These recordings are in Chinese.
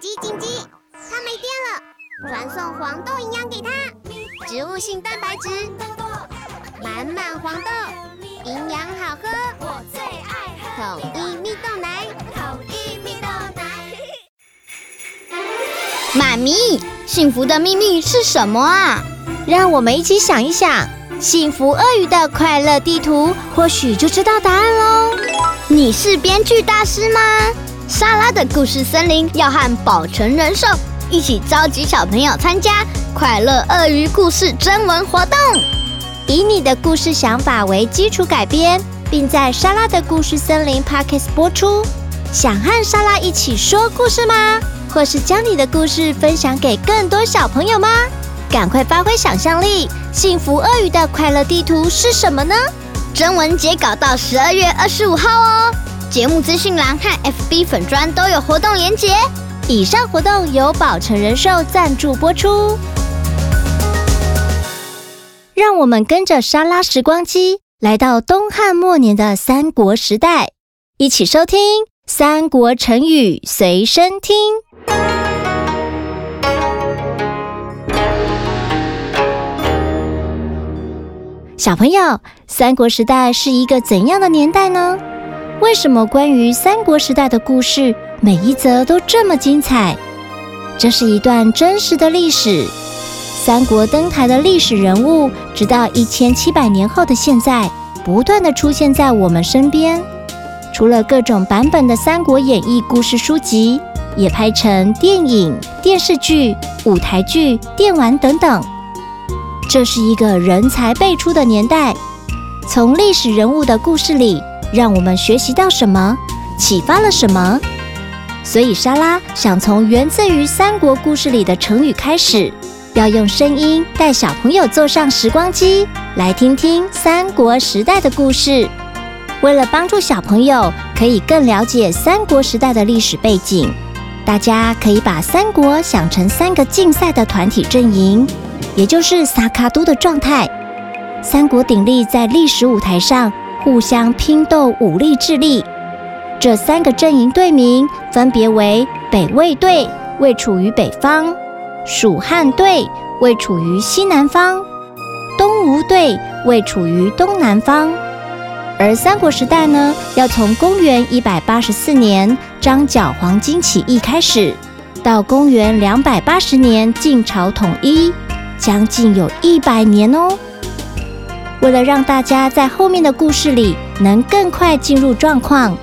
紧急紧急！它没电了，传送黄豆营养给它，植物性蛋白质，满满黄豆，营养好喝，我最爱喝统一蜜豆奶，统一蜜豆奶。妈咪，幸福的秘密是什么啊？让我们一起想一想，幸福鳄鱼的快乐地图，或许就知道答案喽。你是编剧大师吗？莎拉的故事森林要和宝成人寿一起召集小朋友参加快乐鳄鱼故事征文活动，以你的故事想法为基础改编，并在莎拉的故事森林 Podcast 播出。想和莎拉一起说故事吗？或是将你的故事分享给更多小朋友吗？赶快发挥想象力，幸福鳄鱼的快乐地图是什么呢？征文截稿到十二月二十五号哦。节目资讯栏和 FB 粉专都有活动连结。以上活动由宝成人寿赞助播出。让我们跟着沙拉时光机来到东汉末年的三国时代，一起收听《三国成语随身听》。小朋友，三国时代是一个怎样的年代呢？为什么关于三国时代的故事每一则都这么精彩？这是一段真实的历史。三国登台的历史人物，直到一千七百年后的现在，不断地出现在我们身边。除了各种版本的《三国演义》故事书籍，也拍成电影、电视剧、舞台剧、电玩等等。这是一个人才辈出的年代，从历史人物的故事里。让我们学习到什么，启发了什么？所以莎拉想从源自于三国故事里的成语开始，要用声音带小朋友坐上时光机，来听听三国时代的故事。为了帮助小朋友可以更了解三国时代的历史背景，大家可以把三国想成三个竞赛的团体阵营，也就是三卡都的状态。三国鼎立在历史舞台上。互相拼斗武力智力，这三个阵营队名分别为北魏队，位处于北方；蜀汉队位处于西南方；东吴队位处于东南方。而三国时代呢，要从公元一百八十四年张角黄巾起义开始，到公元两百八十年晋朝统一，将近有一百年哦。为了让大家在后面的故事里能更快进入状况，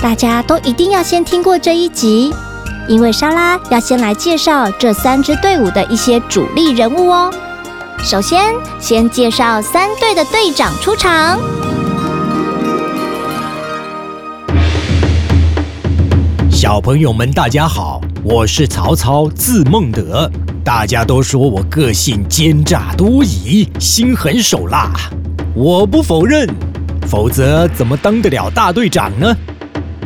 大家都一定要先听过这一集，因为莎拉要先来介绍这三支队伍的一些主力人物哦。首先，先介绍三队的队长出场。小朋友们，大家好，我是曹操，字孟德。大家都说我个性奸诈多疑，心狠手辣。我不否认，否则怎么当得了大队长呢？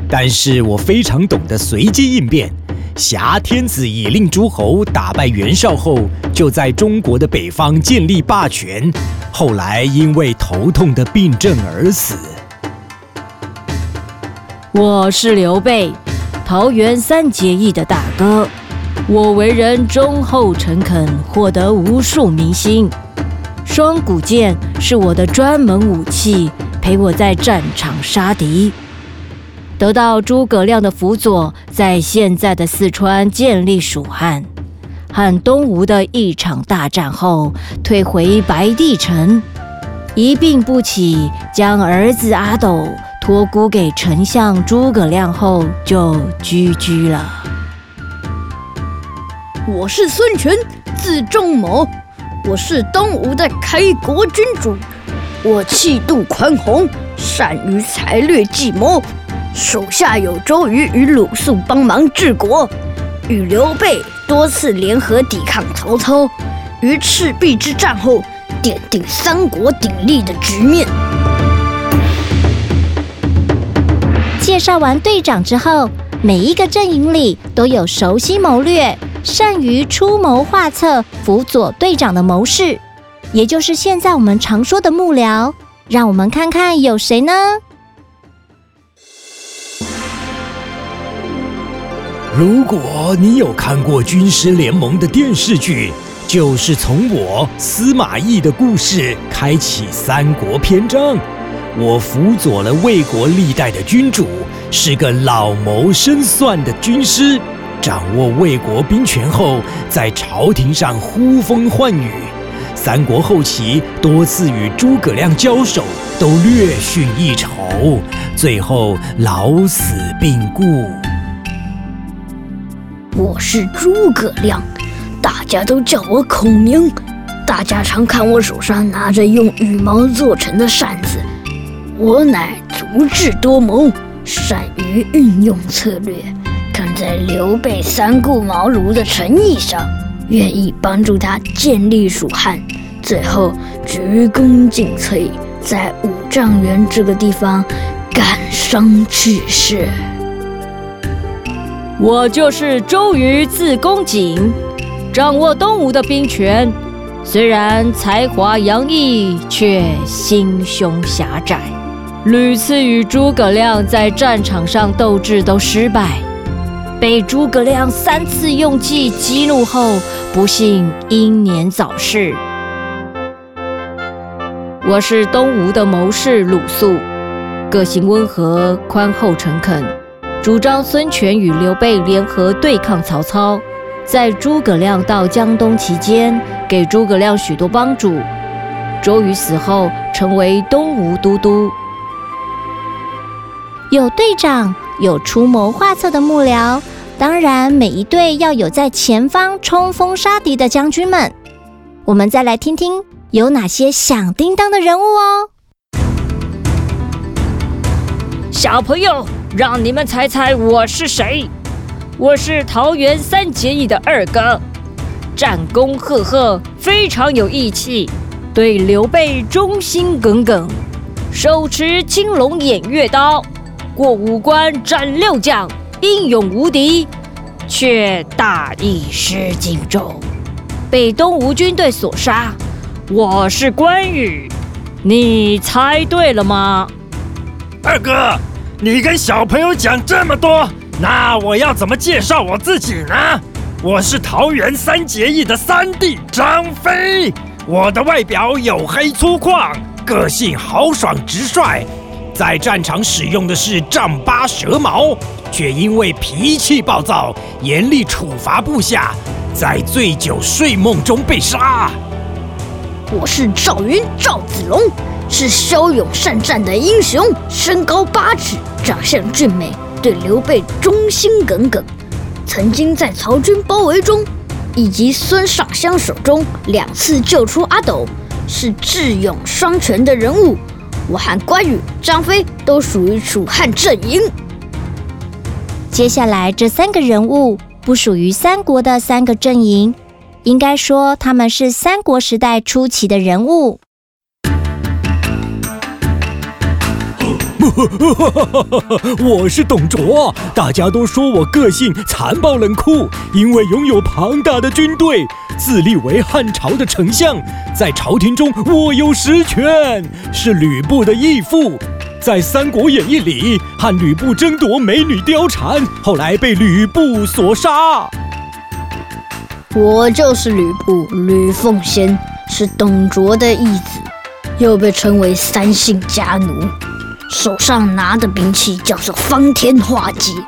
但是我非常懂得随机应变。挟天子以令诸侯，打败袁绍后，就在中国的北方建立霸权。后来因为头痛的病症而死。我是刘备，桃园三结义的大哥。我为人忠厚诚恳，获得无数民心。双股剑是我的专门武器，陪我在战场杀敌。得到诸葛亮的辅佐，在现在的四川建立蜀汉。和东吴的一场大战后，退回白帝城，一病不起，将儿子阿斗托孤给丞相诸葛亮后，就居居了。我是孙权，字仲谋，我是东吴的开国君主。我气度宽宏，善于才略计谋，手下有周瑜与鲁肃帮忙治国，与刘备多次联合抵抗曹操。于赤壁之战后，奠定三国鼎立的局面。介绍完队长之后，每一个阵营里都有熟悉谋略。善于出谋划策、辅佐队长的谋士，也就是现在我们常说的幕僚。让我们看看有谁呢？如果你有看过《军师联盟》的电视剧，就是从我司马懿的故事开启三国篇章。我辅佐了魏国历代的君主，是个老谋深算的军师，掌握魏国兵权后，在朝廷上呼风唤雨。三国后期多次与诸葛亮交手，都略逊一筹，最后老死病故。我是诸葛亮，大家都叫我孔明。大家常看我手上拿着用羽毛做成的扇子。我乃足智多谋，善于运用策略，看在刘备三顾茅庐的诚意上，愿意帮助他建立蜀汉，最后鞠躬尽瘁，在五丈原这个地方感伤去世。我就是周瑜，字公瑾，掌握东吴的兵权，虽然才华洋溢，却心胸狭窄。屡次与诸葛亮在战场上斗智都失败，被诸葛亮三次用计激怒后，不幸英年早逝。我是东吴的谋士鲁肃，个性温和、宽厚诚恳，主张孙权与刘备联合对抗曹操。在诸葛亮到江东期间，给诸葛亮许多帮助。周瑜死后，成为东吴都督。有队长，有出谋划策的幕僚，当然每一队要有在前方冲锋杀敌的将军们。我们再来听听有哪些响叮当的人物哦。小朋友，让你们猜猜我是谁？我是桃园三结义的二哥，战功赫赫，非常有义气，对刘备忠心耿耿，手持青龙偃月刀。过五关斩六将，英勇无敌，却大意失荆州，被东吴军队所杀。我是关羽，你猜对了吗？二哥，你跟小朋友讲这么多，那我要怎么介绍我自己呢？我是桃园三结义的三弟张飞，我的外表黝黑粗犷，个性豪爽直率。在战场使用的是丈八蛇矛，却因为脾气暴躁，严厉处罚部下，在醉酒睡梦中被杀。我是赵云，赵子龙，是骁勇善战的英雄，身高八尺，长相俊美，对刘备忠心耿耿，曾经在曹军包围中以及孙尚香手中两次救出阿斗，是智勇双全的人物。我和关羽、张飞都属于楚汉阵营。接下来这三个人物不属于三国的三个阵营，应该说他们是三国时代初期的人物。我是董卓，大家都说我个性残暴冷酷，因为拥有庞大的军队，自立为汉朝的丞相，在朝廷中握有实权，是吕布的义父，在《三国演义》里和吕布争夺美女貂蝉，后来被吕布所杀。我就是吕布，吕奉先，是董卓的义子，又被称为三姓家奴。手上拿的兵器叫做方天画戟，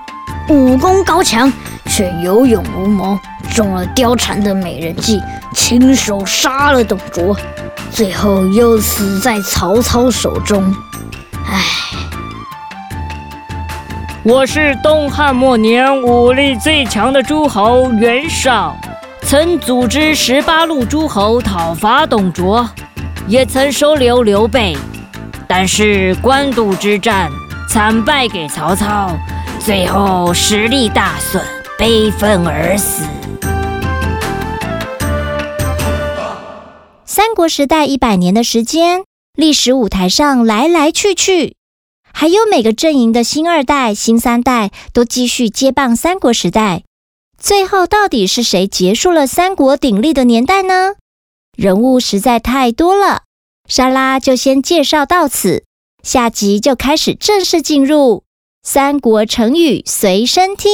武功高强，却有勇无谋，中了貂蝉的美人计，亲手杀了董卓，最后又死在曹操手中。唉，我是东汉末年武力最强的诸侯袁绍，曾组织十八路诸侯讨伐董卓，也曾收留刘备。但是官渡之战惨败给曹操，最后实力大损，悲愤而死。三国时代一百年的时间，历史舞台上来来去去，还有每个阵营的新二代、新三代都继续接棒三国时代。最后到底是谁结束了三国鼎立的年代呢？人物实在太多了。莎拉就先介绍到此，下集就开始正式进入三国成语随身听。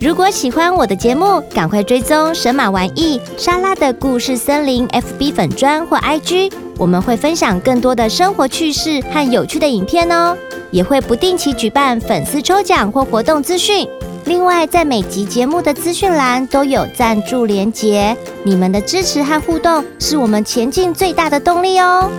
如果喜欢我的节目，赶快追踪神马玩意莎拉的故事森林 FB 粉专或 IG，我们会分享更多的生活趣事和有趣的影片哦，也会不定期举办粉丝抽奖或活动资讯。另外，在每集节目的资讯栏都有赞助连结，你们的支持和互动是我们前进最大的动力哦。